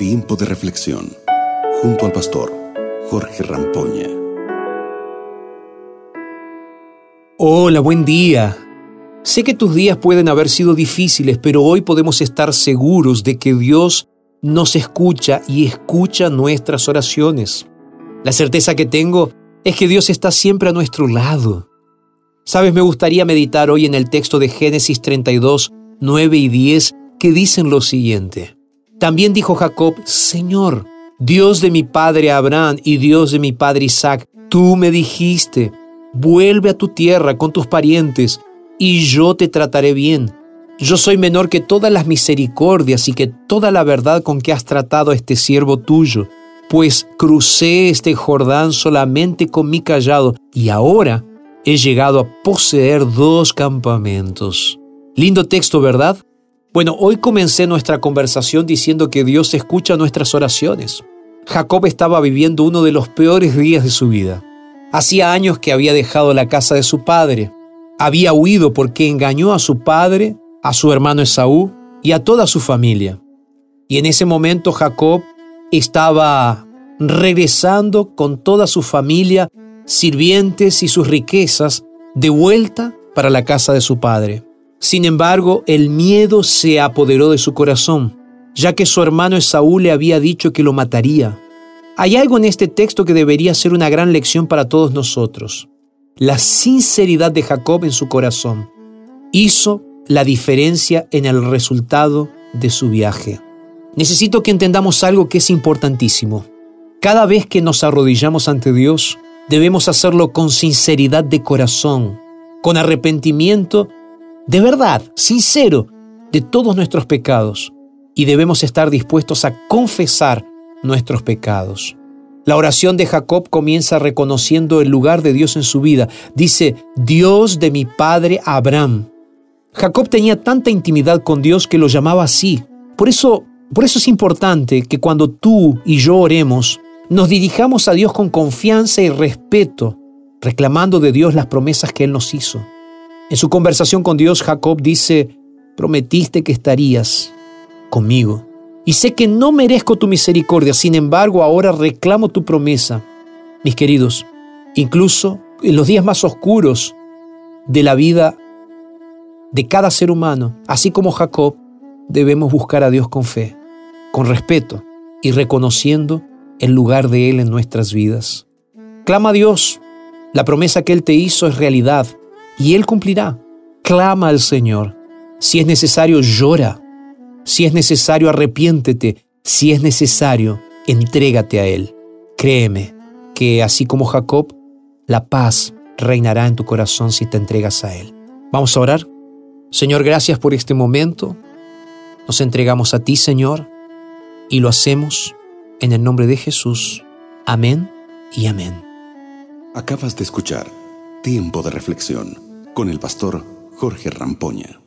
Tiempo de reflexión junto al pastor Jorge Rampoña. Hola, buen día. Sé que tus días pueden haber sido difíciles, pero hoy podemos estar seguros de que Dios nos escucha y escucha nuestras oraciones. La certeza que tengo es que Dios está siempre a nuestro lado. Sabes, me gustaría meditar hoy en el texto de Génesis 32, 9 y 10, que dicen lo siguiente. También dijo Jacob, Señor, Dios de mi padre Abraham y Dios de mi padre Isaac, tú me dijiste, vuelve a tu tierra con tus parientes, y yo te trataré bien. Yo soy menor que todas las misericordias y que toda la verdad con que has tratado a este siervo tuyo, pues crucé este Jordán solamente con mi callado, y ahora he llegado a poseer dos campamentos. Lindo texto, ¿verdad? Bueno, hoy comencé nuestra conversación diciendo que Dios escucha nuestras oraciones. Jacob estaba viviendo uno de los peores días de su vida. Hacía años que había dejado la casa de su padre. Había huido porque engañó a su padre, a su hermano Esaú y a toda su familia. Y en ese momento Jacob estaba regresando con toda su familia, sirvientes y sus riquezas, de vuelta para la casa de su padre. Sin embargo, el miedo se apoderó de su corazón, ya que su hermano Esaú le había dicho que lo mataría. Hay algo en este texto que debería ser una gran lección para todos nosotros. La sinceridad de Jacob en su corazón hizo la diferencia en el resultado de su viaje. Necesito que entendamos algo que es importantísimo. Cada vez que nos arrodillamos ante Dios, debemos hacerlo con sinceridad de corazón, con arrepentimiento de verdad, sincero, de todos nuestros pecados y debemos estar dispuestos a confesar nuestros pecados. La oración de Jacob comienza reconociendo el lugar de Dios en su vida. Dice, Dios de mi padre Abraham. Jacob tenía tanta intimidad con Dios que lo llamaba así. Por eso, por eso es importante que cuando tú y yo oremos, nos dirijamos a Dios con confianza y respeto, reclamando de Dios las promesas que Él nos hizo. En su conversación con Dios, Jacob dice, prometiste que estarías conmigo. Y sé que no merezco tu misericordia, sin embargo ahora reclamo tu promesa. Mis queridos, incluso en los días más oscuros de la vida de cada ser humano, así como Jacob, debemos buscar a Dios con fe, con respeto y reconociendo el lugar de Él en nuestras vidas. Clama a Dios. La promesa que Él te hizo es realidad y Él cumplirá. Clama al Señor. Si es necesario, llora. Si es necesario, arrepiéntete. Si es necesario, entrégate a Él. Créeme que así como Jacob, la paz reinará en tu corazón si te entregas a Él. Vamos a orar. Señor, gracias por este momento. Nos entregamos a ti, Señor, y lo hacemos en el nombre de Jesús. Amén y amén. Acabas de escuchar Tiempo de Reflexión con el pastor Jorge Rampoña.